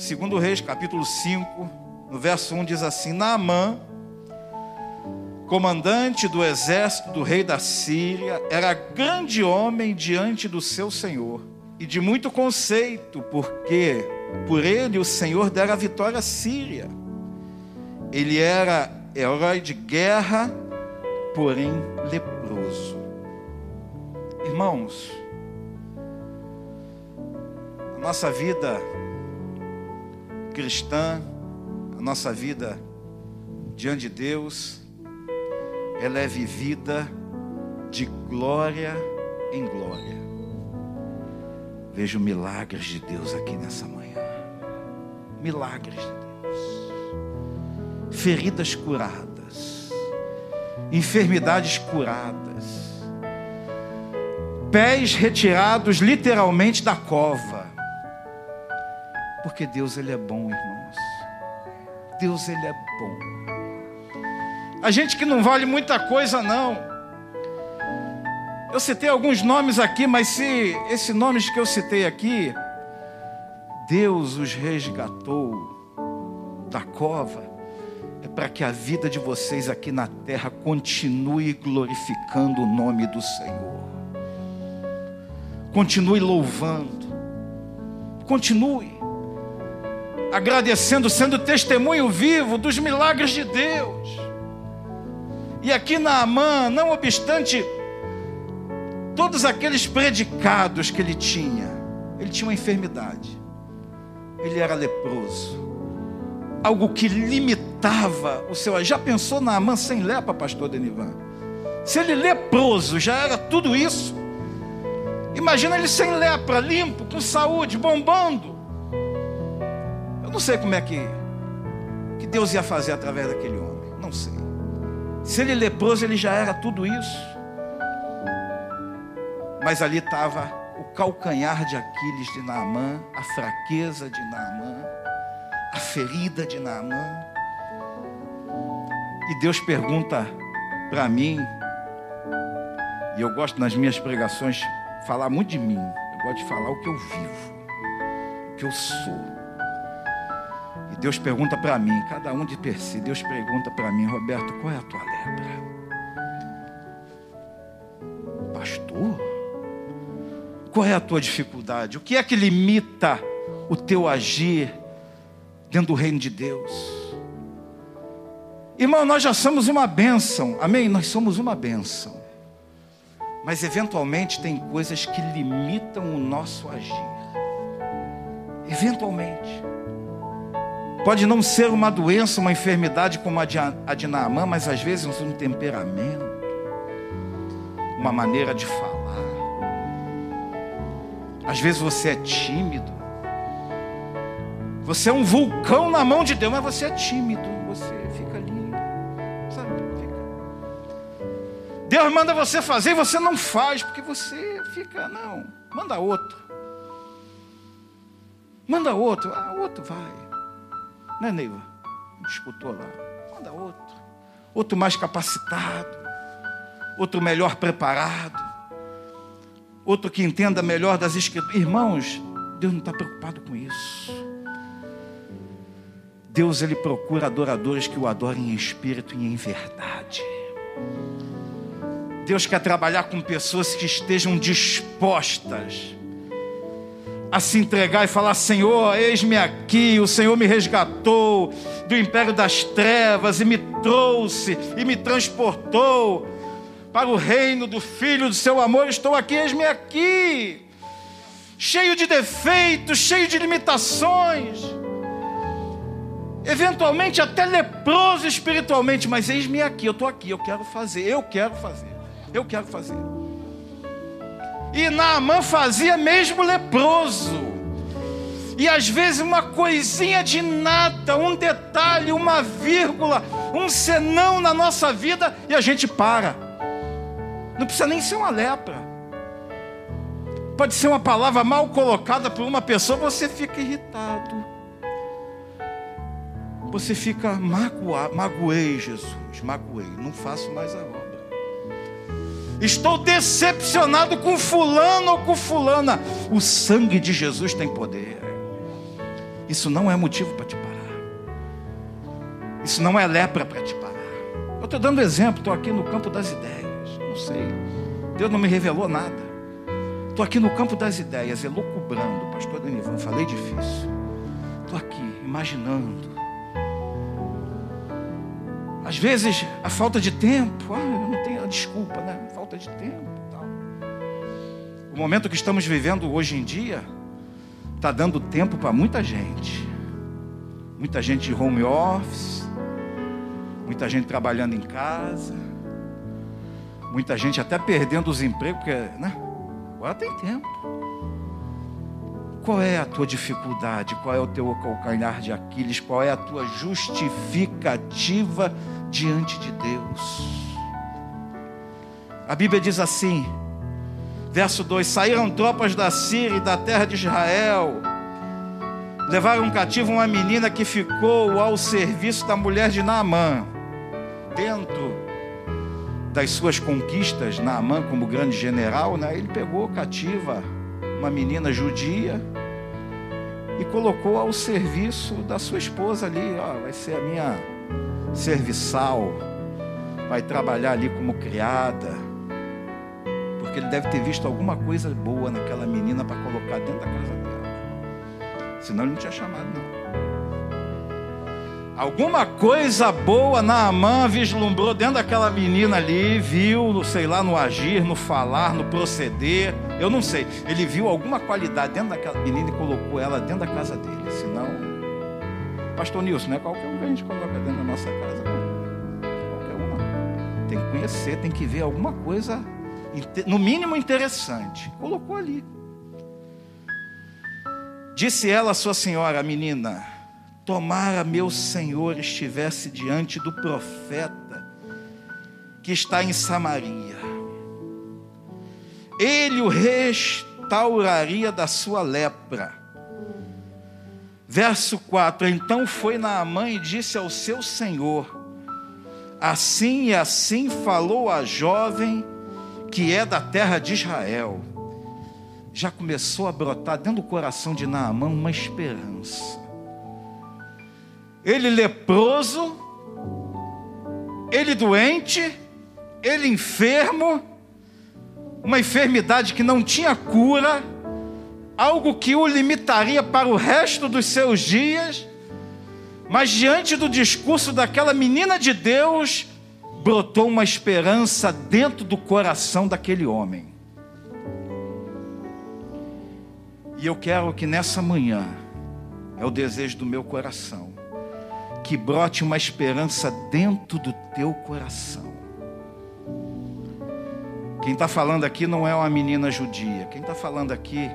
Segundo Reis, capítulo 5, no verso 1 diz assim: Naamã, comandante do exército do rei da Síria, era grande homem diante do seu senhor e de muito conceito, porque por ele o Senhor dera a vitória à Síria. Ele era herói de guerra, porém leproso. Irmãos, a nossa vida cristã, a nossa vida diante de Deus, ela é vivida de glória em glória. Vejo milagres de Deus aqui nessa manhã. Milagres de Deus. Feridas curadas. Enfermidades curadas. Pés retirados literalmente da cova. Porque Deus ele é bom, irmãos. Deus ele é bom. A gente que não vale muita coisa não. Eu citei alguns nomes aqui, mas se esses nomes que eu citei aqui, Deus os resgatou da cova, é para que a vida de vocês aqui na terra continue glorificando o nome do Senhor. Continue louvando. Continue agradecendo, sendo testemunho vivo dos milagres de Deus. E aqui na Amã, não obstante todos aqueles predicados que ele tinha, ele tinha uma enfermidade, ele era leproso, algo que limitava o seu. Já pensou na Amã sem lepra, pastor Denivan? Se ele leproso já era tudo isso, imagina ele sem lepra, limpo, com saúde, bombando. Eu não sei como é que, que Deus ia fazer através daquele homem. Não sei. Se ele leproso, ele já era tudo isso. Mas ali estava o calcanhar de Aquiles de Naamã, a fraqueza de Naamã, a ferida de Naamã. E Deus pergunta para mim, e eu gosto nas minhas pregações falar muito de mim. Eu gosto de falar o que eu vivo, o que eu sou. Deus pergunta para mim, cada um de per si, Deus pergunta para mim, Roberto, qual é a tua lepra? Pastor, qual é a tua dificuldade? O que é que limita o teu agir dentro do reino de Deus? Irmão, nós já somos uma bênção, amém? Nós somos uma bênção. Mas eventualmente tem coisas que limitam o nosso agir. Eventualmente. Pode não ser uma doença, uma enfermidade como a de, Naamã, mas às vezes um temperamento, uma maneira de falar. Às vezes você é tímido. Você é um vulcão na mão de Deus, mas você é tímido. Você fica ali, sabe? Fica. Deus manda você fazer e você não faz, porque você fica, não, manda outro. Manda outro, ah, outro vai. Né, Neiva? Disputou lá. Manda outro. Outro mais capacitado. Outro melhor preparado. Outro que entenda melhor das escrituras. Irmãos, Deus não está preocupado com isso. Deus ele procura adoradores que o adorem em espírito e em verdade. Deus quer trabalhar com pessoas que estejam dispostas a se entregar e falar: Senhor, eis-me aqui, o Senhor me resgatou do império das trevas e me trouxe e me transportou para o reino do Filho do seu amor. Estou aqui, eis-me aqui, cheio de defeitos, cheio de limitações, eventualmente até leproso espiritualmente, mas eis-me aqui, eu estou aqui, eu quero fazer, eu quero fazer, eu quero fazer. E Naamã fazia mesmo leproso. E às vezes uma coisinha de nada, um detalhe, uma vírgula, um senão na nossa vida e a gente para. Não precisa nem ser uma lepra. Pode ser uma palavra mal colocada por uma pessoa, você fica irritado. Você fica magoado, magoei Jesus, magoei, não faço mais a obra. Estou decepcionado com fulano ou com fulana. O sangue de Jesus tem poder. Isso não é motivo para te parar. Isso não é lepra para te parar. Eu estou dando exemplo, estou aqui no campo das ideias. Não sei. Deus não me revelou nada. Estou aqui no campo das ideias, elucubrando. Pastor Danivan, falei difícil. Estou aqui, imaginando. Às vezes, a falta de tempo. Ah, eu não tenho desculpa, né? Falta de tempo. Tal. O momento que estamos vivendo hoje em dia está dando tempo para muita gente. Muita gente de home office, muita gente trabalhando em casa, muita gente até perdendo os empregos, porque né? agora tem tempo. Qual é a tua dificuldade? Qual é o teu calcanhar de Aquiles? Qual é a tua justificativa diante de Deus? A Bíblia diz assim, verso 2: Saíram tropas da Síria e da terra de Israel, levaram cativo uma menina que ficou ao serviço da mulher de Naamã dentro das suas conquistas, Naamã como grande general, né, ele pegou cativa uma menina judia e colocou ao serviço da sua esposa ali, ó, vai ser a minha serviçal, vai trabalhar ali como criada, porque ele deve ter visto alguma coisa boa naquela menina para colocar dentro da casa dela. Senão ele não tinha chamado, não. Alguma coisa boa Naamã vislumbrou dentro daquela menina ali, viu, sei lá, no agir, no falar, no proceder, eu não sei. Ele viu alguma qualidade dentro daquela menina e colocou ela dentro da casa dele. Senão, Pastor Nilson, não é qualquer um que a gente coloca dentro da nossa casa, não. Qualquer uma. Tem que conhecer, tem que ver alguma coisa, no mínimo interessante. Colocou ali. Disse ela à sua senhora, a menina, tomara meu Senhor estivesse diante do profeta que está em Samaria, ele o restauraria da sua lepra. Verso 4: Então foi Naamã e disse ao seu senhor: Assim e assim falou a jovem que é da terra de Israel. Já começou a brotar dentro do coração de Naamã uma esperança ele leproso, ele doente, ele enfermo, uma enfermidade que não tinha cura, algo que o limitaria para o resto dos seus dias, mas diante do discurso daquela menina de Deus, brotou uma esperança dentro do coração daquele homem. E eu quero que nessa manhã, é o desejo do meu coração, que brote uma esperança dentro do teu coração. Quem está falando aqui não é uma menina judia, quem está falando aqui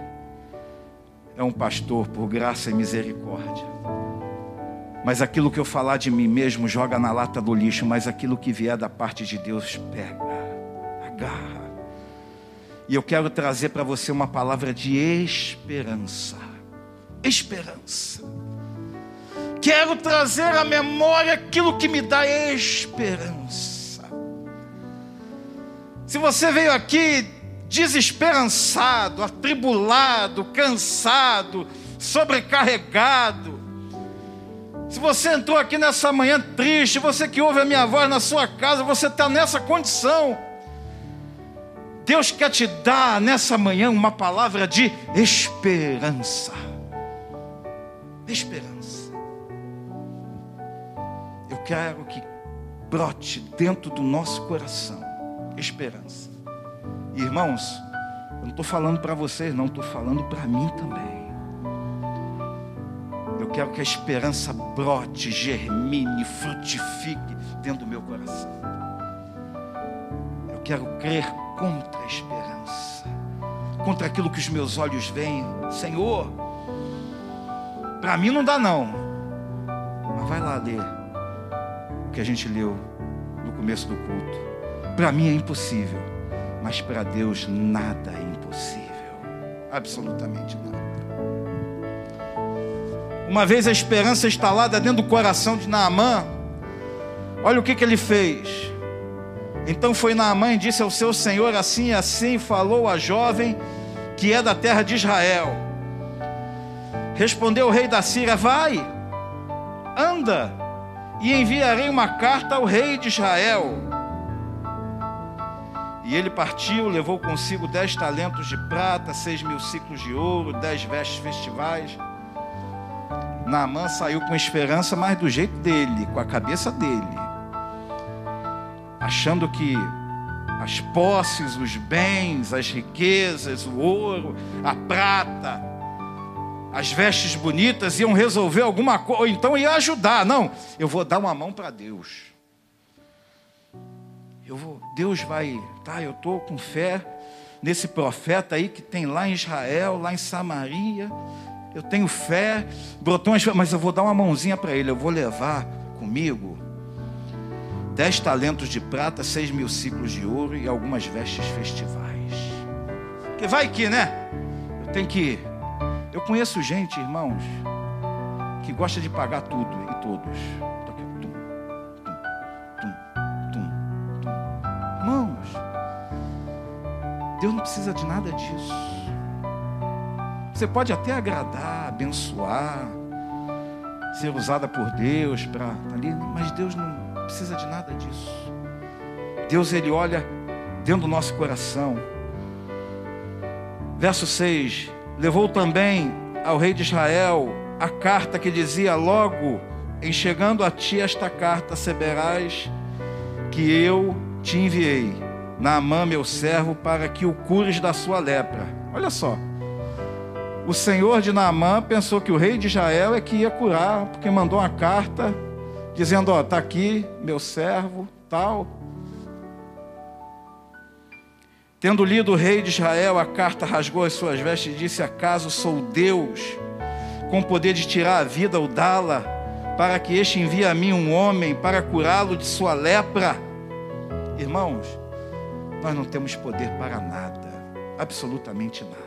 é um pastor por graça e misericórdia. Mas aquilo que eu falar de mim mesmo joga na lata do lixo, mas aquilo que vier da parte de Deus pega, agarra. E eu quero trazer para você uma palavra de esperança. Esperança. Quero trazer à memória aquilo que me dá esperança. Se você veio aqui desesperançado, atribulado, cansado, sobrecarregado, se você entrou aqui nessa manhã triste, você que ouve a minha voz na sua casa, você está nessa condição. Deus quer te dar nessa manhã uma palavra de esperança. Esperança quero que brote dentro do nosso coração esperança. Irmãos, eu não estou falando para vocês, não, estou falando para mim também. Quero que a esperança brote, germine, frutifique dentro do meu coração. Eu quero crer contra a esperança, contra aquilo que os meus olhos veem. Senhor, para mim não dá não, mas vai lá ler que a gente leu no começo do culto. Para mim é impossível, mas para Deus nada é impossível. Absolutamente nada. Uma vez a esperança instalada dentro do coração de Naamã, olha o que, que ele fez. Então foi Naamã e disse ao seu senhor assim e assim, falou a jovem que é da terra de Israel. Respondeu o rei da Síria: Vai, anda, e enviarei uma carta ao rei de Israel. E ele partiu, levou consigo dez talentos de prata, seis mil ciclos de ouro, dez vestes festivais. Naamã saiu com esperança, mas do jeito dele, com a cabeça dele, achando que as posses, os bens, as riquezas, o ouro, a prata, as vestes bonitas iam resolver alguma coisa, ou então ia ajudar. Não, eu vou dar uma mão para Deus. Eu vou, Deus vai, tá? Eu estou com fé nesse profeta aí que tem lá em Israel, lá em Samaria. Eu tenho fé, brotou mas eu vou dar uma mãozinha para ele. Eu vou levar comigo dez talentos de prata, seis mil ciclos de ouro e algumas vestes festivais. Que vai que, né? Eu tenho que. Eu conheço gente, irmãos, que gosta de pagar tudo e todos. Irmãos, Deus não precisa de nada disso. Você pode até agradar, abençoar, ser usada por Deus para ali, mas Deus não precisa de nada disso. Deus, Ele olha dentro do nosso coração. Verso 6: Levou também ao rei de Israel a carta que dizia: Logo em chegando a ti esta carta, saberás que eu te enviei, Naamã, meu servo, para que o cures da sua lepra. Olha só. O senhor de Naamã pensou que o rei de Israel é que ia curar, porque mandou uma carta dizendo: Ó, está aqui meu servo, tal. Tendo lido o rei de Israel a carta, rasgou as suas vestes e disse: Acaso sou Deus, com poder de tirar a vida ou dá-la, para que este envie a mim um homem para curá-lo de sua lepra? Irmãos, nós não temos poder para nada, absolutamente nada.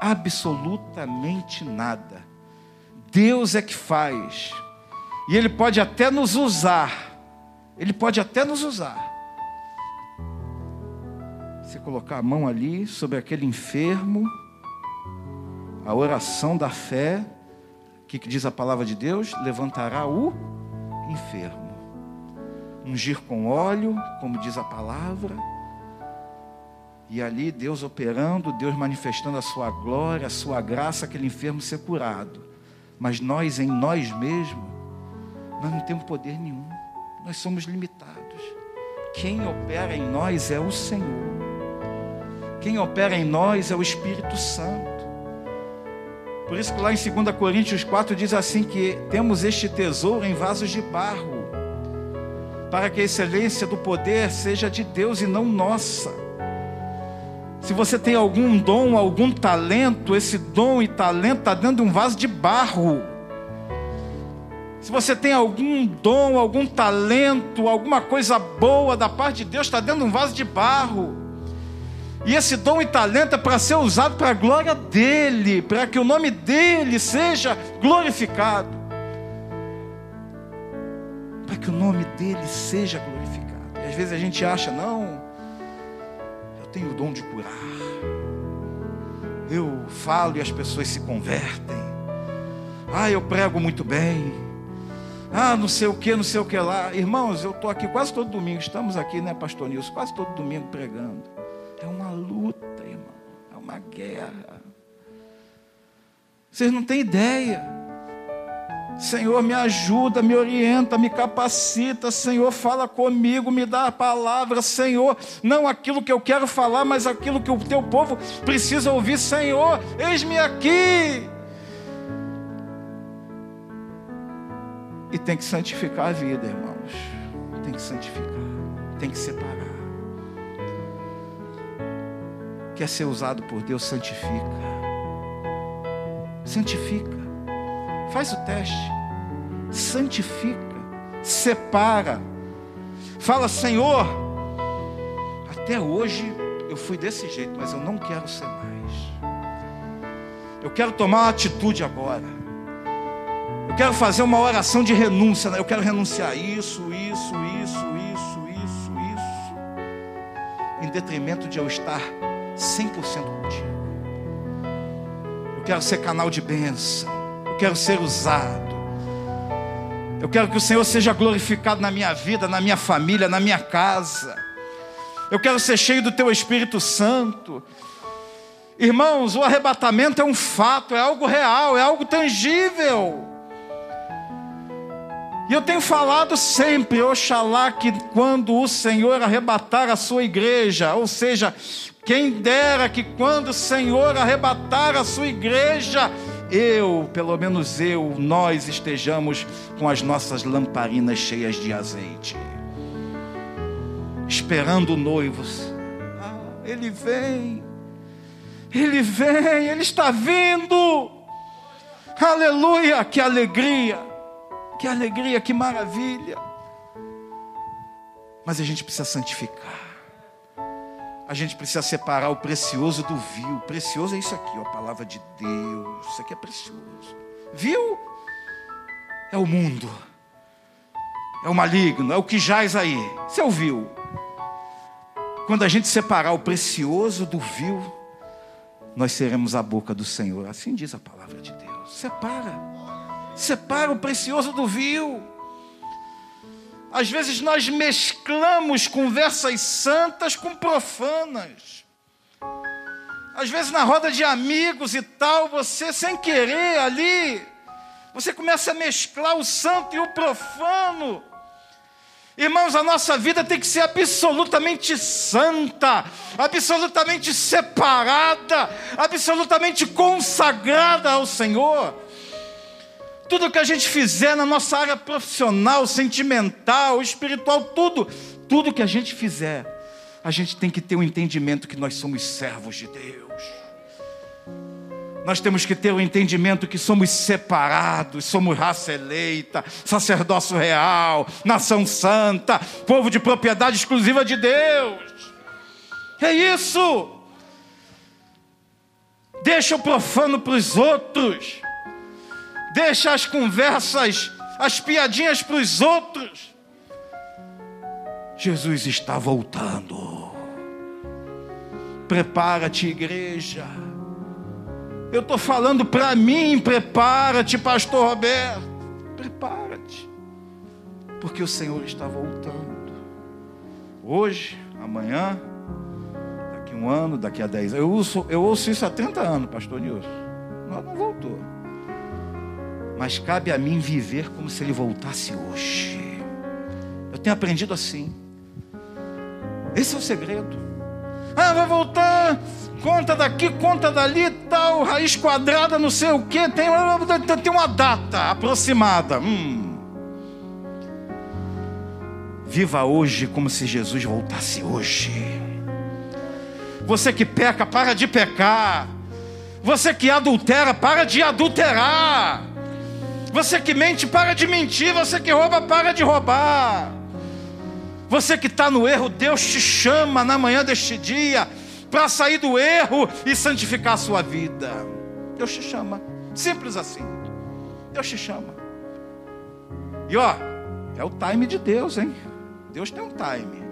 Absolutamente nada. Deus é que faz. E Ele pode até nos usar. Ele pode até nos usar. Você colocar a mão ali sobre aquele enfermo, a oração da fé, o que, que diz a palavra de Deus? Levantará o enfermo. Ungir com óleo, como diz a palavra. E ali Deus operando, Deus manifestando a sua glória, a sua graça, aquele enfermo ser curado. Mas nós, em nós mesmos, nós não temos poder nenhum. Nós somos limitados. Quem opera em nós é o Senhor. Quem opera em nós é o Espírito Santo. Por isso que lá em 2 Coríntios 4 diz assim que temos este tesouro em vasos de barro, para que a excelência do poder seja de Deus e não nossa. Se você tem algum dom, algum talento, esse dom e talento está dentro de um vaso de barro. Se você tem algum dom, algum talento, alguma coisa boa da parte de Deus, está dentro de um vaso de barro. E esse dom e talento é para ser usado para a glória dele, para que o nome dele seja glorificado. Para que o nome dele seja glorificado. E às vezes a gente acha, não, tenho o dom de curar. Eu falo e as pessoas se convertem. Ah, eu prego muito bem. Ah, não sei o que, não sei o que lá. Irmãos, eu estou aqui quase todo domingo. Estamos aqui, né, Pastor Nilson? Quase todo domingo pregando. É uma luta, irmão. É uma guerra. Vocês não têm ideia. Senhor, me ajuda, me orienta, me capacita. Senhor, fala comigo, me dá a palavra. Senhor, não aquilo que eu quero falar, mas aquilo que o teu povo precisa ouvir. Senhor, eis-me aqui. E tem que santificar a vida, irmãos. Tem que santificar. Tem que separar. Quer ser usado por Deus, santifica. Santifica. Faz o teste. Santifica. Separa. Fala, Senhor, até hoje eu fui desse jeito, mas eu não quero ser mais. Eu quero tomar uma atitude agora. Eu quero fazer uma oração de renúncia. Né? Eu quero renunciar isso, isso, isso, isso, isso, isso. Em detrimento de eu estar 100% contigo. Eu quero ser canal de bênção. Quero ser usado. Eu quero que o Senhor seja glorificado na minha vida, na minha família, na minha casa. Eu quero ser cheio do Teu Espírito Santo. Irmãos, o arrebatamento é um fato, é algo real, é algo tangível. E eu tenho falado sempre, oxalá que quando o Senhor arrebatar a sua igreja, ou seja, quem dera que quando o Senhor arrebatar a sua igreja, eu, pelo menos eu, nós estejamos com as nossas lamparinas cheias de azeite, esperando o noivo. Ah, ele vem. Ele vem, Ele está vindo. Aleluia, que alegria, que alegria, que maravilha. Mas a gente precisa santificar. A gente precisa separar o precioso do vil. Precioso é isso aqui, ó, a palavra de Deus. Isso aqui é precioso. Vil é o mundo. É o maligno, é o que jaz aí. Você ouviu? Quando a gente separar o precioso do vil, nós seremos a boca do Senhor. Assim diz a palavra de Deus. Separa. Separa o precioso do vil. Às vezes nós mesclamos conversas santas com profanas. Às vezes na roda de amigos e tal, você sem querer ali, você começa a mesclar o santo e o profano. Irmãos, a nossa vida tem que ser absolutamente santa, absolutamente separada, absolutamente consagrada ao Senhor. Tudo que a gente fizer na nossa área profissional, sentimental, espiritual, tudo, tudo que a gente fizer, a gente tem que ter o um entendimento que nós somos servos de Deus. Nós temos que ter o entendimento que somos separados, somos raça eleita, sacerdócio real, nação santa, povo de propriedade exclusiva de Deus. É isso. Deixa o profano para os outros. Deixa as conversas, as piadinhas para os outros. Jesus está voltando. Prepara-te, igreja. Eu estou falando para mim, prepara-te, pastor Roberto. Prepara-te. Porque o Senhor está voltando. Hoje, amanhã, daqui um ano, daqui a dez anos. Eu ouço, eu ouço isso há 30 anos, pastor Nilson. Mas cabe a mim viver como se ele voltasse hoje. Eu tenho aprendido assim. Esse é o segredo. Ah, vai voltar conta daqui, conta dali, tal, raiz quadrada, não sei o que, tem, tem uma data aproximada. Hum. Viva hoje como se Jesus voltasse hoje. Você que peca, para de pecar. Você que adultera, para de adulterar. Você que mente, para de mentir. Você que rouba, para de roubar. Você que está no erro, Deus te chama na manhã deste dia para sair do erro e santificar a sua vida. Deus te chama. Simples assim. Deus te chama. E ó, é o time de Deus, hein? Deus tem um time.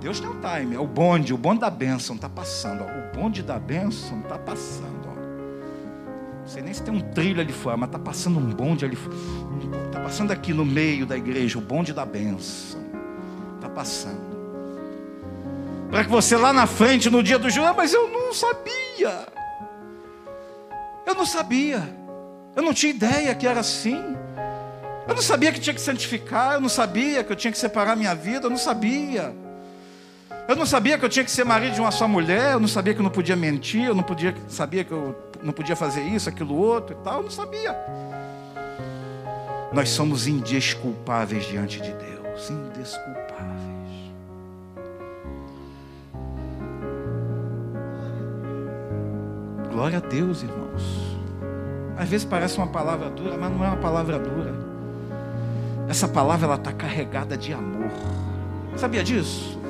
Deus tem um time. É o bonde, o bonde da bênção está passando. Ó. O bonde da bênção está passando. Não sei nem se tem um trilho ali fora, mas está passando um bonde ali fora. Está passando aqui no meio da igreja, o bonde da bênção. Está passando para que você lá na frente, no dia do juízo, ah, mas eu não sabia. Eu não sabia. Eu não tinha ideia que era assim. Eu não sabia que tinha que santificar, eu não sabia que eu tinha que separar minha vida, eu não sabia. Eu não sabia que eu tinha que ser marido de uma só mulher, eu não sabia que eu não podia mentir, eu não podia, sabia que eu não podia fazer isso, aquilo outro e tal, eu não sabia. Nós somos indesculpáveis diante de Deus, indesculpáveis. Glória a Deus, irmãos. Às vezes parece uma palavra dura, mas não é uma palavra dura. Essa palavra ela está carregada de amor. Sabia disso?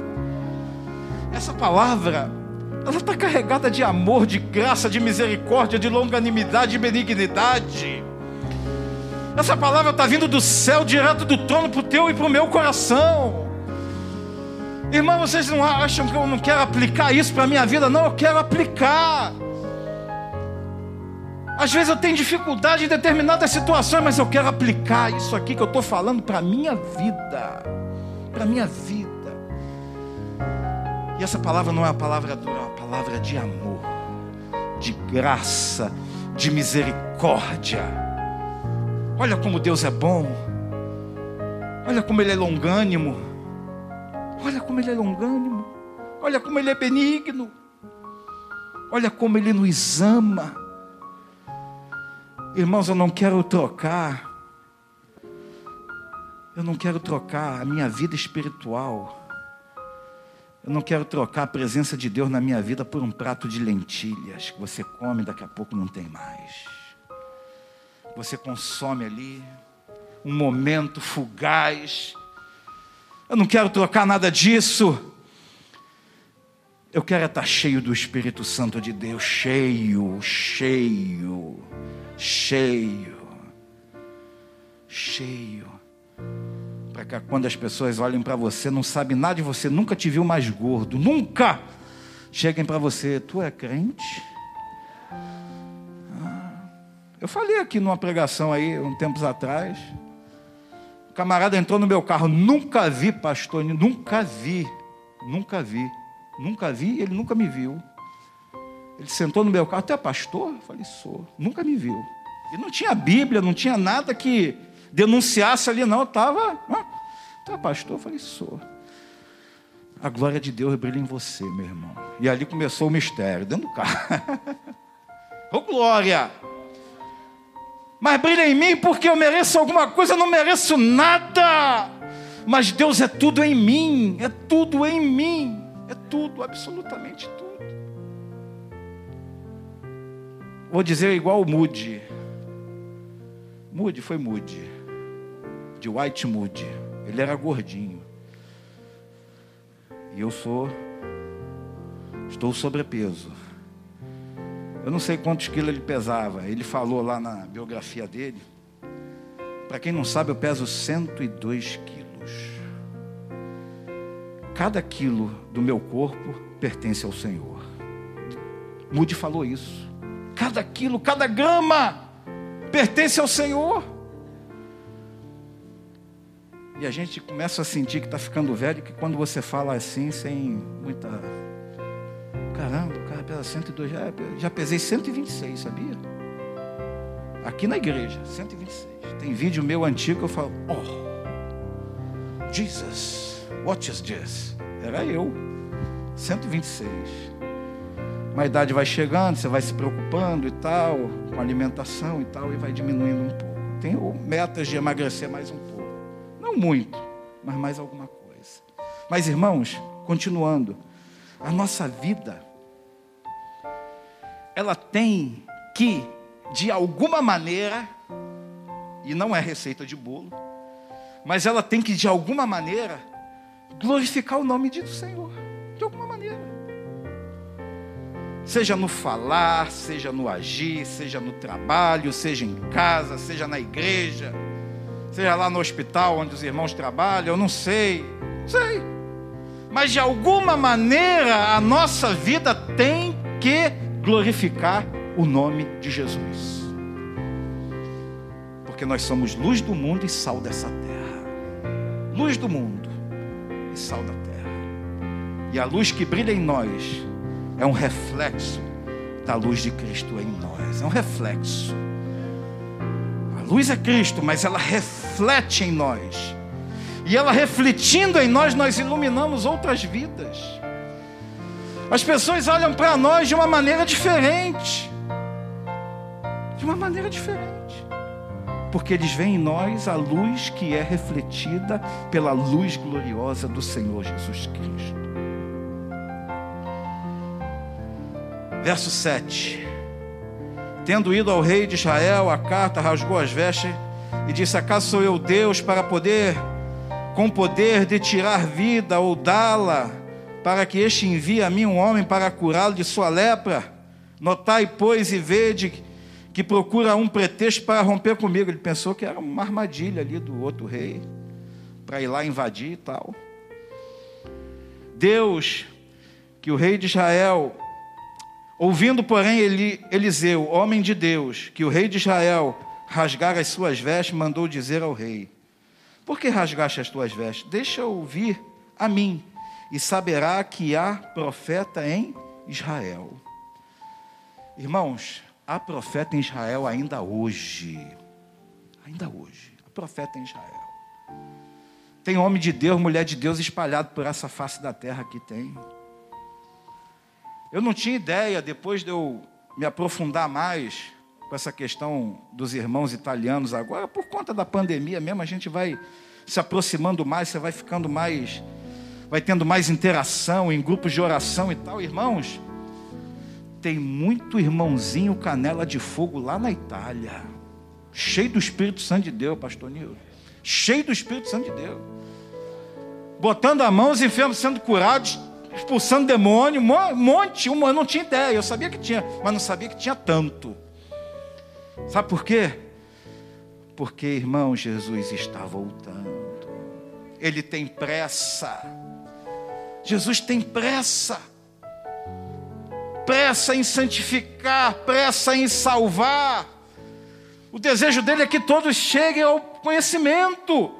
Essa palavra ela está carregada de amor, de graça, de misericórdia, de longanimidade, de benignidade. Essa palavra está vindo do céu, direto do trono para o teu e para o meu coração. Irmão, vocês não acham que eu não quero aplicar isso para a minha vida? Não, eu quero aplicar. Às vezes eu tenho dificuldade em determinadas situações, mas eu quero aplicar isso aqui que eu estou falando para a minha vida. Para a minha vida. E essa palavra não é uma palavra dura, é uma palavra de amor, de graça, de misericórdia. Olha como Deus é bom. Olha como Ele é longânimo. Olha como Ele é longânimo. Olha como Ele é benigno. Olha como Ele nos ama. Irmãos, eu não quero trocar. Eu não quero trocar a minha vida espiritual. Eu não quero trocar a presença de Deus na minha vida por um prato de lentilhas que você come daqui a pouco não tem mais. Você consome ali um momento fugaz. Eu não quero trocar nada disso. Eu quero estar cheio do Espírito Santo de Deus, cheio, cheio cheio, cheio, para quando as pessoas olhem para você, não sabem nada de você, nunca te viu mais gordo, nunca cheguem para você, tu é crente? Ah, eu falei aqui numa pregação aí, um tempos atrás, o camarada entrou no meu carro, nunca vi pastor, nunca vi, nunca vi, nunca vi, ele nunca me viu. Ele sentou no meu carro, até pastor? Eu falei, sou. Nunca me viu. E não tinha Bíblia, não tinha nada que denunciasse ali, não. Eu estava. Então, pastor, eu falei, sou. A glória de Deus brilha em você, meu irmão. E ali começou o mistério, dentro do carro. Ô oh, glória! Mas brilha em mim porque eu mereço alguma coisa, eu não mereço nada. Mas Deus é tudo em mim, é tudo em mim, é tudo, absolutamente tudo. Vou dizer igual o Moody. Moody foi Moody. De White Moody. Ele era gordinho. E eu sou. Estou sobrepeso. Eu não sei quantos quilos ele pesava. Ele falou lá na biografia dele. Para quem não sabe, eu peso 102 quilos. Cada quilo do meu corpo pertence ao Senhor. Moody falou isso cada quilo, cada grama pertence ao Senhor. E a gente começa a sentir que está ficando velho, que quando você fala assim, sem muita. Caramba, o cara pesa 102, já, já pesei 126, sabia? Aqui na igreja, 126. Tem vídeo meu antigo que eu falo, oh, Jesus, what is this? Era eu, 126. Uma idade vai chegando, você vai se preocupando e tal, com alimentação e tal, e vai diminuindo um pouco. Tenho metas de emagrecer mais um pouco. Não muito, mas mais alguma coisa. Mas, irmãos, continuando, a nossa vida, ela tem que, de alguma maneira, e não é receita de bolo, mas ela tem que, de alguma maneira, glorificar o nome do Senhor. De alguma maneira. Seja no falar, seja no agir, seja no trabalho, seja em casa, seja na igreja, seja lá no hospital onde os irmãos trabalham, eu não sei, sei. Mas de alguma maneira a nossa vida tem que glorificar o nome de Jesus. Porque nós somos luz do mundo e sal dessa terra. Luz do mundo e sal da terra. E a luz que brilha em nós é um reflexo da luz de Cristo em nós. É um reflexo. A luz é Cristo, mas ela reflete em nós. E ela refletindo em nós, nós iluminamos outras vidas. As pessoas olham para nós de uma maneira diferente. De uma maneira diferente. Porque eles veem em nós a luz que é refletida pela luz gloriosa do Senhor Jesus Cristo. Verso 7. Tendo ido ao rei de Israel, a carta rasgou as vestes e disse: Acaso sou eu Deus para poder, com poder de tirar vida ou dá-la, para que este envie a mim um homem para curá-lo de sua lepra? Notai, pois, e vede que procura um pretexto para romper comigo. Ele pensou que era uma armadilha ali do outro rei, para ir lá invadir e tal. Deus, que o rei de Israel Ouvindo, porém, Eliseu, homem de Deus, que o rei de Israel rasgara as suas vestes, mandou dizer ao rei: Por que rasgaste as tuas vestes? Deixa ouvir a mim, e saberá que há profeta em Israel. Irmãos, há profeta em Israel ainda hoje. Ainda hoje. Há profeta em Israel. Tem homem de Deus, mulher de Deus espalhado por essa face da terra que tem. Eu não tinha ideia, depois de eu me aprofundar mais com essa questão dos irmãos italianos agora, por conta da pandemia mesmo, a gente vai se aproximando mais, você vai ficando mais, vai tendo mais interação em grupos de oração e tal. Irmãos, tem muito irmãozinho canela de fogo lá na Itália, cheio do Espírito Santo de Deus, pastor Nilo cheio do Espírito Santo de Deus. Botando a mão, os enfermos sendo curados, expulsando demônio, um monte, eu não tinha ideia, eu sabia que tinha, mas não sabia que tinha tanto. Sabe por quê? Porque, irmão, Jesus está voltando. Ele tem pressa. Jesus tem pressa. Pressa em santificar, pressa em salvar. O desejo dele é que todos cheguem ao conhecimento.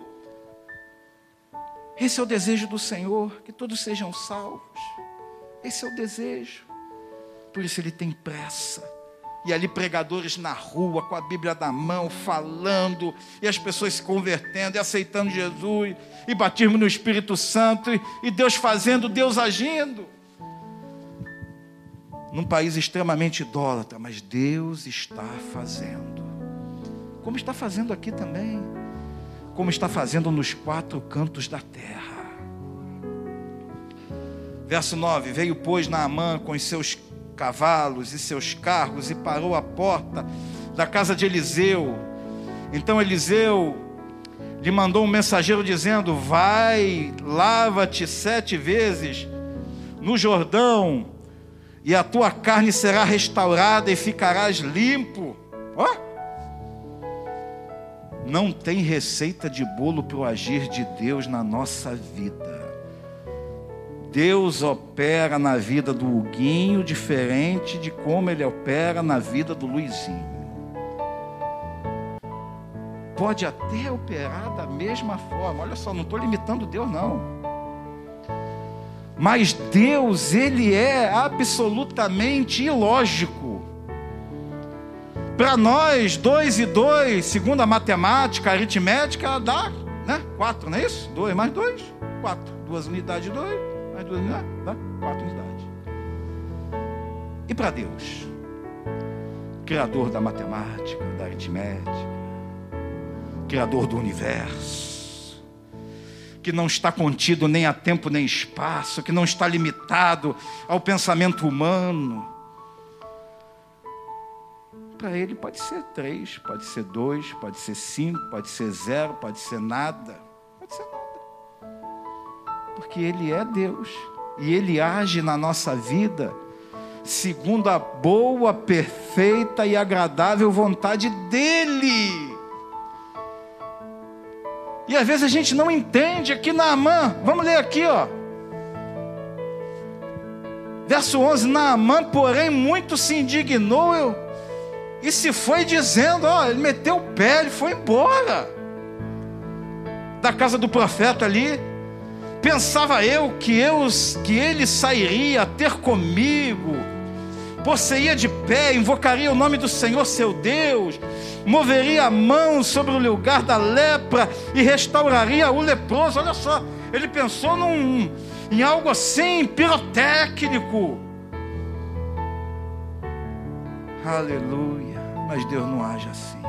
Esse é o desejo do Senhor, que todos sejam salvos. Esse é o desejo. Por isso ele tem pressa. E ali pregadores na rua, com a Bíblia na mão, falando, e as pessoas se convertendo e aceitando Jesus, e batismo no Espírito Santo, e Deus fazendo, Deus agindo. Num país extremamente idólatra, mas Deus está fazendo como está fazendo aqui também, como está fazendo nos quatro cantos da terra. Verso 9: Veio, pois, Naamã com os seus cavalos e seus carros e parou à porta da casa de Eliseu. Então Eliseu lhe mandou um mensageiro dizendo: Vai, lava-te sete vezes no Jordão, e a tua carne será restaurada e ficarás limpo. Oh não tem receita de bolo para o agir de Deus na nossa vida. Deus opera na vida do Huguinho diferente de como ele opera na vida do Luizinho. Pode até operar da mesma forma. Olha só, não estou limitando Deus, não. Mas Deus, Ele é absolutamente ilógico. Para nós, dois e dois, segundo a matemática, a aritmética, dá né? quatro, não é isso? Dois mais dois, quatro. Duas unidades de dois, mais duas dá quatro unidades. E para Deus? Criador da matemática, da aritmética, Criador do universo, que não está contido nem a tempo nem espaço, que não está limitado ao pensamento humano, para ele pode ser três, pode ser dois, pode ser cinco, pode ser zero, pode ser nada. Porque ele é Deus. E ele age na nossa vida segundo a boa, perfeita e agradável vontade dele. E às vezes a gente não entende aqui na Amã. Vamos ler aqui, ó. Verso 11: Naamã, porém, muito se indignou. Eu, e se foi dizendo, ó, ele meteu o pé, ele foi embora da casa do profeta ali. Pensava eu que eu que ele sairia a ter comigo, posseia de pé, invocaria o nome do Senhor seu Deus, moveria a mão sobre o lugar da lepra e restauraria o leproso. Olha só, ele pensou num, em algo assim pirotécnico. Aleluia. Mas Deus não age assim.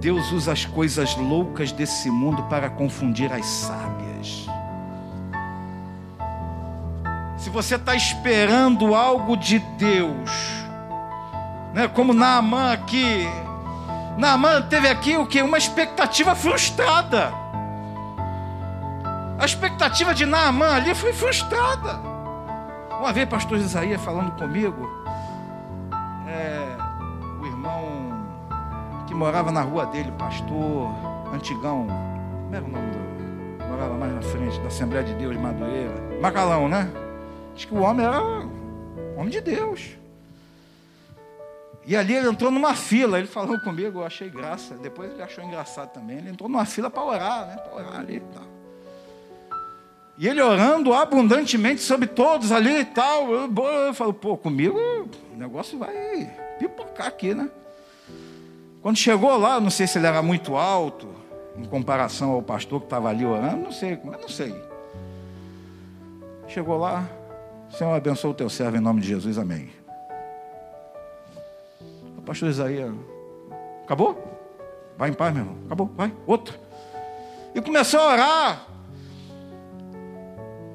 Deus usa as coisas loucas desse mundo para confundir as sábias. Se você está esperando algo de Deus, né, como Naamã aqui, Naamã teve aqui o que? Uma expectativa frustrada. A expectativa de Naamã ali foi frustrada. Uma vez, pastor Isaías falando comigo, morava na rua dele, pastor, antigão. Como era o nome do. Morava mais na frente da Assembleia de Deus de Madureira. Macalão, né? Diz que o homem era Homem de Deus. E ali ele entrou numa fila, ele falou comigo, eu achei graça. Depois ele achou engraçado também. Ele entrou numa fila para orar, né? Para orar ali e tal. E ele orando abundantemente sobre todos ali e tal. Eu, eu falo, pô, comigo o negócio vai pipocar aqui, né? Quando chegou lá, não sei se ele era muito alto, em comparação ao pastor que estava ali orando, não sei, mas não sei. Chegou lá, Senhor abençoe o teu servo em nome de Jesus, amém. O pastor Isaías, acabou? Vai em paz, meu irmão, acabou, vai, outro. E começou a orar.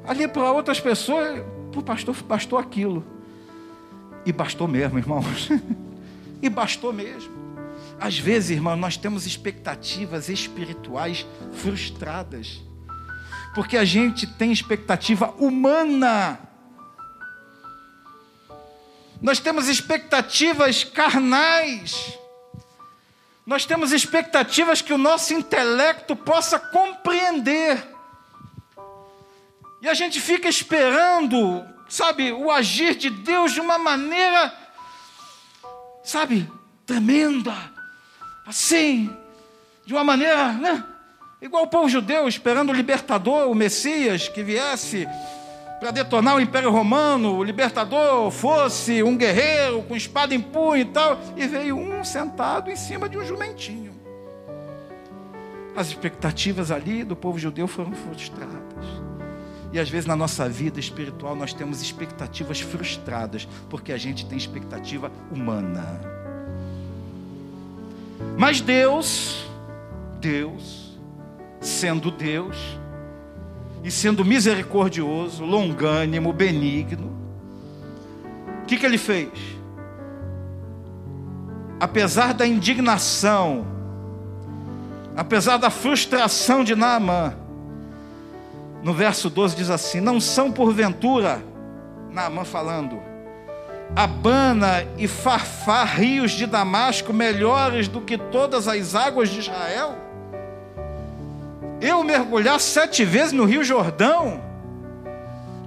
Ali para outras pessoas, o pastor bastou aquilo. E bastou mesmo, irmãos. e bastou mesmo. Às vezes, irmão, nós temos expectativas espirituais frustradas. Porque a gente tem expectativa humana. Nós temos expectativas carnais. Nós temos expectativas que o nosso intelecto possa compreender. E a gente fica esperando, sabe, o agir de Deus de uma maneira, sabe, tremenda. Assim, de uma maneira, né? Igual o povo judeu esperando o libertador, o Messias, que viesse para detonar o Império Romano, o libertador fosse um guerreiro com espada em punho e tal, e veio um sentado em cima de um jumentinho. As expectativas ali do povo judeu foram frustradas. E às vezes na nossa vida espiritual nós temos expectativas frustradas, porque a gente tem expectativa humana. Mas Deus, Deus, sendo Deus, e sendo misericordioso, longânimo, benigno, o que, que ele fez? Apesar da indignação, apesar da frustração de Naamã, no verso 12 diz assim: Não são porventura, Naamã falando, Abana e Farfá, rios de Damasco, melhores do que todas as águas de Israel? Eu mergulhar sete vezes no Rio Jordão?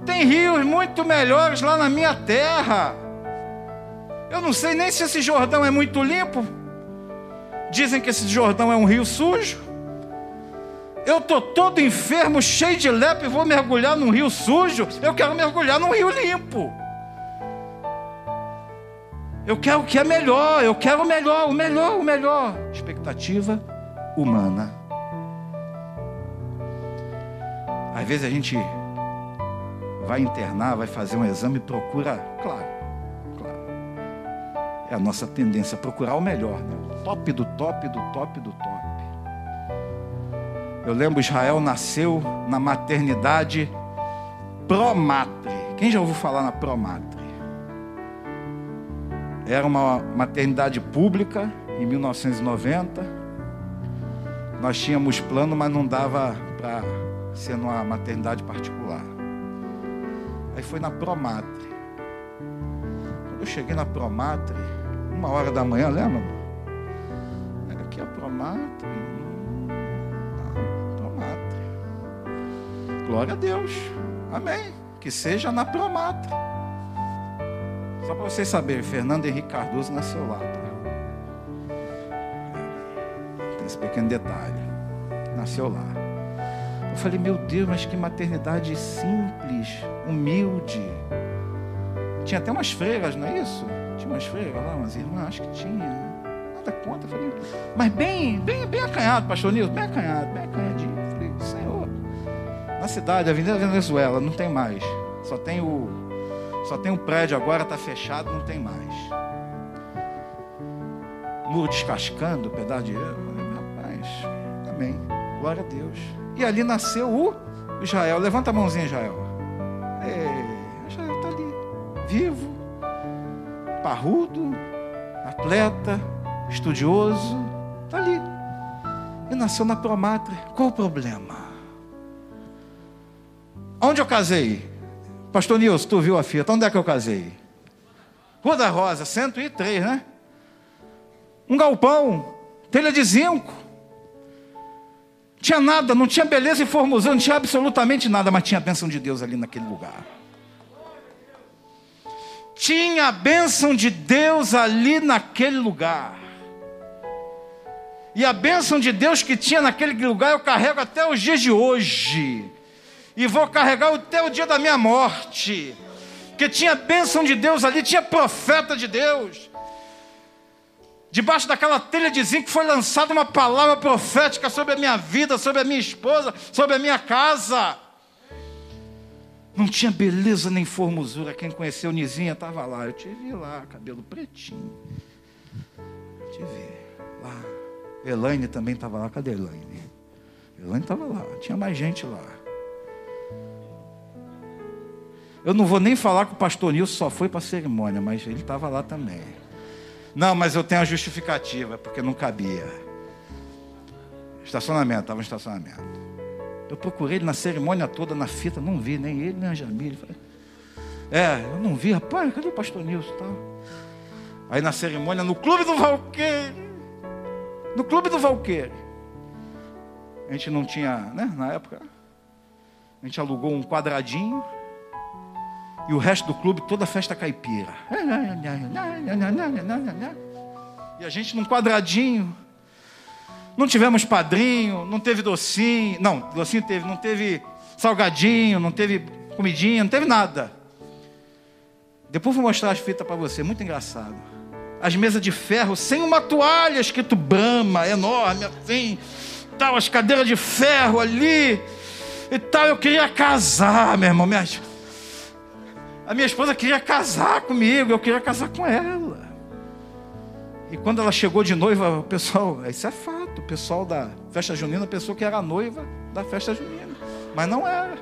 Tem rios muito melhores lá na minha terra. Eu não sei nem se esse Jordão é muito limpo. Dizem que esse Jordão é um rio sujo. Eu estou todo enfermo, cheio de lepra e vou mergulhar num rio sujo. Eu quero mergulhar num rio limpo. Eu quero o que é melhor, eu quero o melhor, o melhor, o melhor. Expectativa humana. Às vezes a gente vai internar, vai fazer um exame e procura, claro, claro. É a nossa tendência procurar o melhor, né? o top do top do top do top. Eu lembro Israel nasceu na maternidade Promatre. Quem já ouviu falar na Promatre? Era uma maternidade pública em 1990. Nós tínhamos plano, mas não dava para ser numa maternidade particular. Aí foi na Promatre. Quando eu cheguei na Promatre, uma hora da manhã, lembra? Era aqui a Promatre. Glória a Deus. Amém. Que seja na Promatra. Só para vocês saberem, Fernando Henrique Cardoso nasceu lá. Tá? Tem esse pequeno detalhe. Nasceu lá. Eu falei, meu Deus, mas que maternidade simples, humilde. Tinha até umas freiras, não é isso? Tinha umas freiras lá, umas irmãs, acho que tinha. Nada contra. Eu falei, mas bem, bem, bem acanhado, pastor Nilson, bem acanhado, bem acanhadinho na cidade, Avenida Venezuela, não tem mais. Só tem o só tem o prédio agora, está fechado, não tem mais. Muro descascando, pedaço de rapaz. Amém. Glória a Deus. E ali nasceu o Israel. Levanta a mãozinha, Israel. Israel está ali, vivo, parrudo, atleta, estudioso, está ali. E nasceu na promátria. Qual o problema? Onde eu casei? Pastor Nilson, tu viu a fita? Onde é que eu casei? Rua da Rosa, 103, né? Um galpão, telha de zinco. Tinha nada, não tinha beleza e formosura, não tinha absolutamente nada, mas tinha a bênção de Deus ali naquele lugar. tinha a bênção de Deus ali naquele lugar. E a bênção de Deus que tinha naquele lugar eu carrego até os dias de hoje. E vou carregar até o dia da minha morte. Que tinha bênção de Deus ali, tinha profeta de Deus. Debaixo daquela telha de zinco foi lançada uma palavra profética sobre a minha vida, sobre a minha esposa, sobre a minha casa. Não tinha beleza nem formosura. Quem conheceu Nizinha estava lá. Eu te vi lá, cabelo pretinho. Eu te vi lá. Elaine também estava lá. Cadê Elaine? Elaine estava lá. Tinha mais gente lá. Eu não vou nem falar que o pastor Nilson só foi para a cerimônia, mas ele estava lá também. Não, mas eu tenho a justificativa, porque não cabia. Estacionamento, estava no estacionamento. Eu procurei ele na cerimônia toda, na fita, não vi, nem ele, nem a Jamile. É, eu não vi, rapaz, cadê o pastor Nilson? Tá? Aí na cerimônia, no clube do Valqueire. No clube do Valqueire. A gente não tinha, né, na época, a gente alugou um quadradinho e o resto do clube toda festa caipira. E a gente num quadradinho. Não tivemos padrinho, não teve docinho. Não, docinho teve, não teve salgadinho, não teve comidinha, não teve nada. Depois vou mostrar as fitas para você, muito engraçado. As mesas de ferro sem uma toalha escrito Brahma, enorme assim, tal, as cadeiras de ferro ali e tal. Eu queria casar, meu irmão. Minha... A minha esposa queria casar comigo, eu queria casar com ela. E quando ela chegou de noiva, o pessoal, isso é fato, o pessoal da festa junina pensou que era a noiva da festa junina. Mas não era.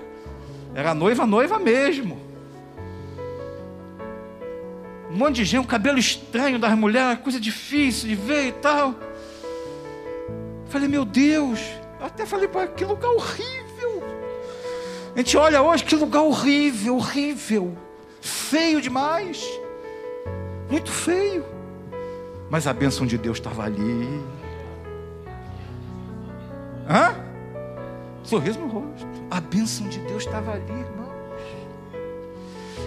Era a noiva, noiva mesmo. Um monte de gente, um cabelo estranho das mulheres, coisa difícil de ver e tal. Falei, meu Deus, eu até falei para que lugar horrível. A gente olha hoje, que lugar horrível, horrível, feio demais, muito feio. Mas a bênção de Deus estava ali. Hã? Sorriso no rosto. A bênção de Deus estava ali, irmãos.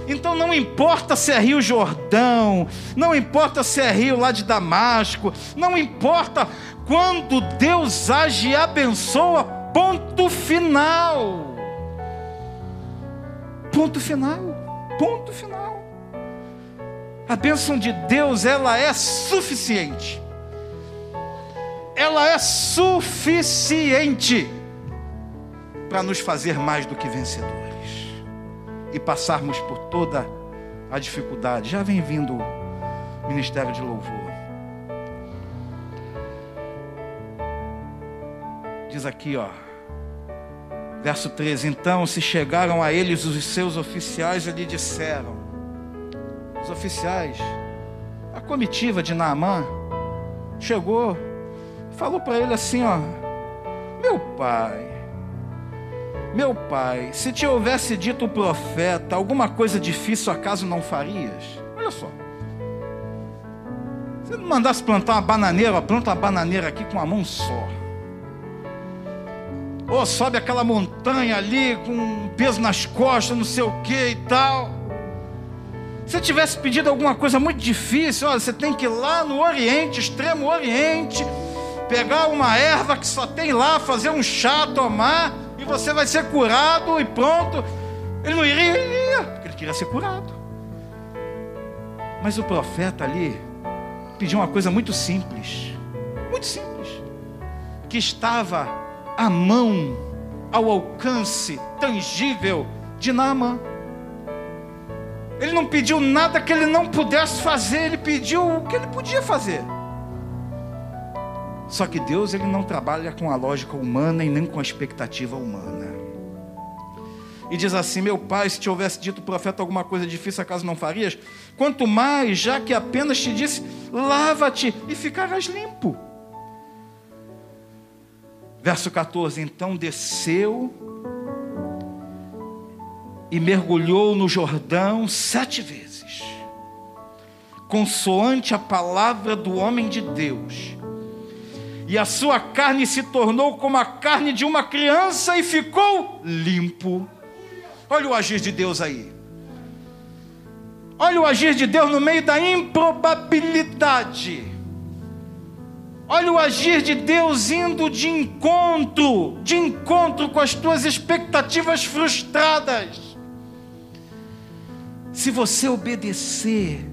Então não importa se é Rio Jordão, não importa se é Rio lá de Damasco, não importa quando Deus age e abençoa, ponto final. Ponto final. Ponto final. A bênção de Deus, ela é suficiente. Ela é suficiente para nos fazer mais do que vencedores e passarmos por toda a dificuldade. Já vem vindo o ministério de louvor. Diz aqui, ó, verso 13: Então se chegaram a eles os seus oficiais e lhe disseram: Os oficiais, a comitiva de Naamã chegou, falou para ele assim: Ó, meu pai, meu pai, se te houvesse dito o profeta alguma coisa difícil, acaso não farias? Olha só. Se não mandasse plantar uma bananeira, planta uma bananeira aqui com uma mão só. Ou sobe aquela montanha ali com um peso nas costas, não sei o que e tal. Se tivesse pedido alguma coisa muito difícil, olha, você tem que ir lá no Oriente, extremo Oriente, pegar uma erva que só tem lá, fazer um chá, tomar e você vai ser curado e pronto. Ele não iria, ele ia, porque ele queria ser curado. Mas o profeta ali pediu uma coisa muito simples, muito simples, que estava à mão, ao alcance tangível de Naamã. Ele não pediu nada que ele não pudesse fazer, ele pediu o que ele podia fazer. Só que Deus ele não trabalha com a lógica humana e nem com a expectativa humana. E diz assim: Meu pai, se te houvesse dito o profeta alguma coisa difícil, acaso não farias? Quanto mais, já que apenas te disse: Lava-te e ficarás limpo. Verso 14: Então desceu e mergulhou no Jordão sete vezes, consoante a palavra do homem de Deus e a sua carne se tornou como a carne de uma criança e ficou limpo. Olha o agir de Deus aí. Olha o agir de Deus no meio da improbabilidade. Olha o agir de Deus indo de encontro, de encontro com as tuas expectativas frustradas. Se você obedecer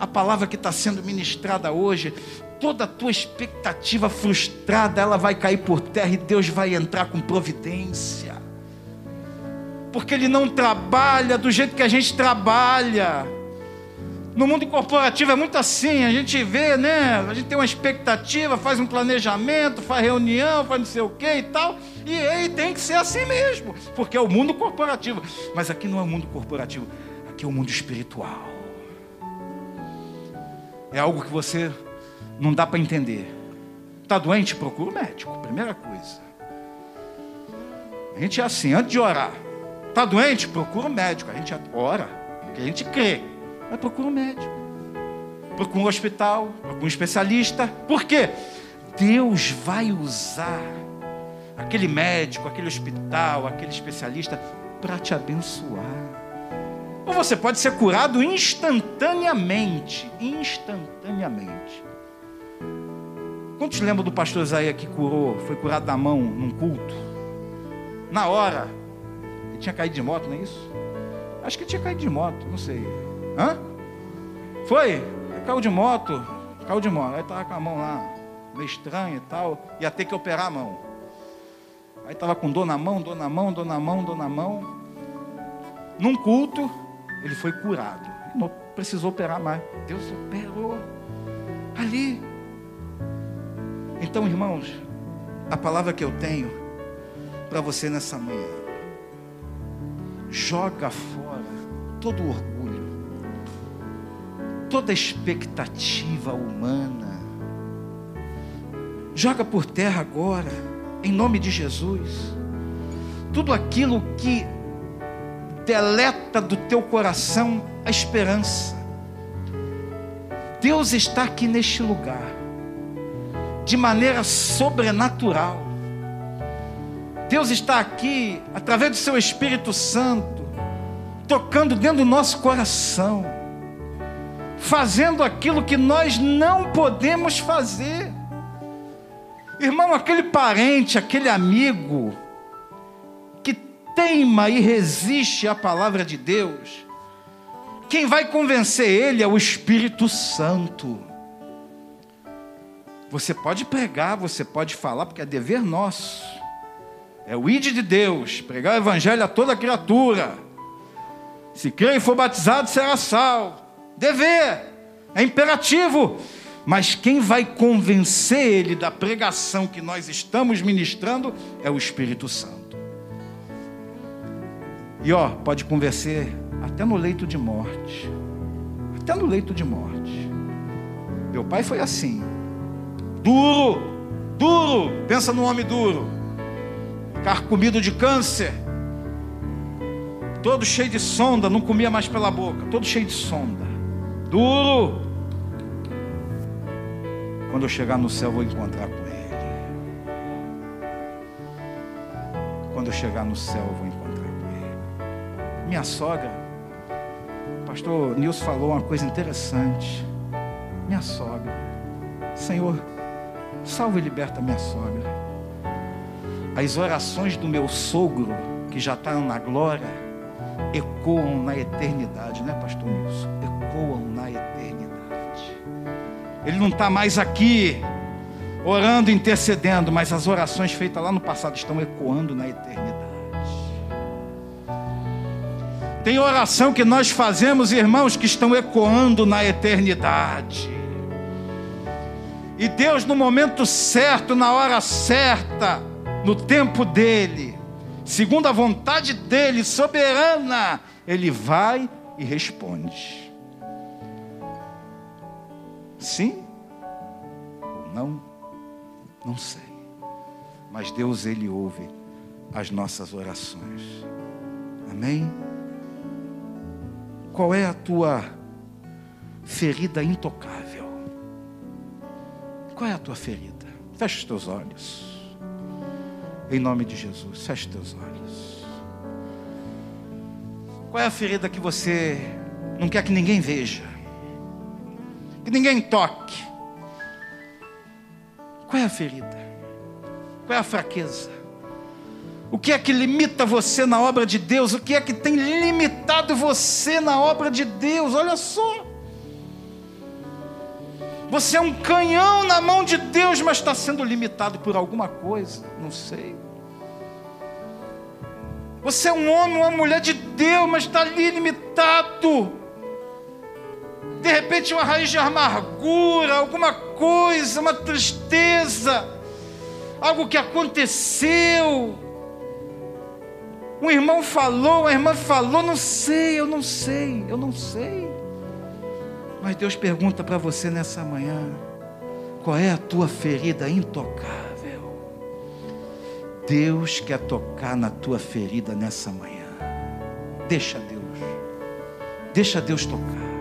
a palavra que está sendo ministrada hoje, toda a tua expectativa frustrada, ela vai cair por terra e Deus vai entrar com providência. Porque Ele não trabalha do jeito que a gente trabalha. No mundo corporativo é muito assim, a gente vê, né? A gente tem uma expectativa, faz um planejamento, faz reunião, faz não sei o que e tal. E aí tem que ser assim mesmo, porque é o mundo corporativo. Mas aqui não é o mundo corporativo, aqui é o mundo espiritual. É algo que você não dá para entender. Está doente? Procura o médico, primeira coisa. A gente é assim, antes de orar. Está doente? Procura o médico. A gente ora, porque a gente crê. Mas procura o médico. Procura um hospital, procura um especialista. Por quê? Deus vai usar aquele médico, aquele hospital, aquele especialista para te abençoar. Ou você pode ser curado instantaneamente. Instantaneamente. Quantos lembram do pastor Isaías que curou, foi curado da mão num culto? Na hora. Ele tinha caído de moto, não é isso? Acho que ele tinha caído de moto, não sei. Hã? Foi? Caiu de moto. Caiu de moto. Aí estava com a mão lá, meio estranha e tal. Ia ter que operar a mão. Aí estava com dor na mão, dor na mão, dor na mão, dor na mão. Num culto, ele foi curado. Não precisou operar mais. Deus operou ali. Então, irmãos, a palavra que eu tenho para você nessa manhã, joga fora todo o orgulho, toda expectativa humana, joga por terra agora, em nome de Jesus, tudo aquilo que deleta do teu coração a esperança. Deus está aqui neste lugar de maneira sobrenatural. Deus está aqui, através do seu Espírito Santo, tocando dentro do nosso coração, fazendo aquilo que nós não podemos fazer. Irmão, aquele parente, aquele amigo, que teima e resiste à palavra de Deus, quem vai convencer ele é o Espírito Santo. Você pode pregar, você pode falar, porque é dever nosso. É o ide de Deus, pregar o evangelho a toda criatura. Se crer e for batizado, será salvo. Dever, é imperativo. Mas quem vai convencer ele da pregação que nós estamos ministrando é o Espírito Santo. E ó, pode convencer até no leito de morte. Até no leito de morte. Meu pai foi assim. Duro, duro. Pensa no homem duro. Carcomido de câncer. Todo cheio de sonda, não comia mais pela boca. Todo cheio de sonda. Duro. Quando eu chegar no céu, vou encontrar com ele. Quando eu chegar no céu, eu vou encontrar com ele. Minha sogra, o pastor Nilson falou uma coisa interessante. Minha sogra, Senhor, Salve e liberta minha sogra. As orações do meu sogro, que já está na glória, ecoam na eternidade, né, Pastor Nilson? Ecoam na eternidade. Ele não está mais aqui, orando, intercedendo, mas as orações feitas lá no passado estão ecoando na eternidade. Tem oração que nós fazemos, irmãos, que estão ecoando na eternidade. E Deus, no momento certo, na hora certa, no tempo dele, segundo a vontade dele, soberana, ele vai e responde. Sim ou não? Não sei. Mas Deus, ele ouve as nossas orações. Amém? Qual é a tua ferida intocável? Qual é a tua ferida? Feche os teus olhos. Em nome de Jesus, feche os teus olhos. Qual é a ferida que você Não quer que ninguém veja. Que ninguém toque. Qual é a ferida? Qual é a fraqueza? O que é que limita você na obra de Deus? O que é que tem limitado você na obra de Deus? Olha só. Você é um canhão na mão de Deus, mas está sendo limitado por alguma coisa, não sei. Você é um homem, uma mulher de Deus, mas está ali limitado. De repente, uma raiz de amargura, alguma coisa, uma tristeza, algo que aconteceu. Um irmão falou, uma irmã falou, não sei, eu não sei, eu não sei. Mas Deus pergunta para você nessa manhã: qual é a tua ferida intocável? Deus quer tocar na tua ferida nessa manhã. Deixa Deus, deixa Deus tocar.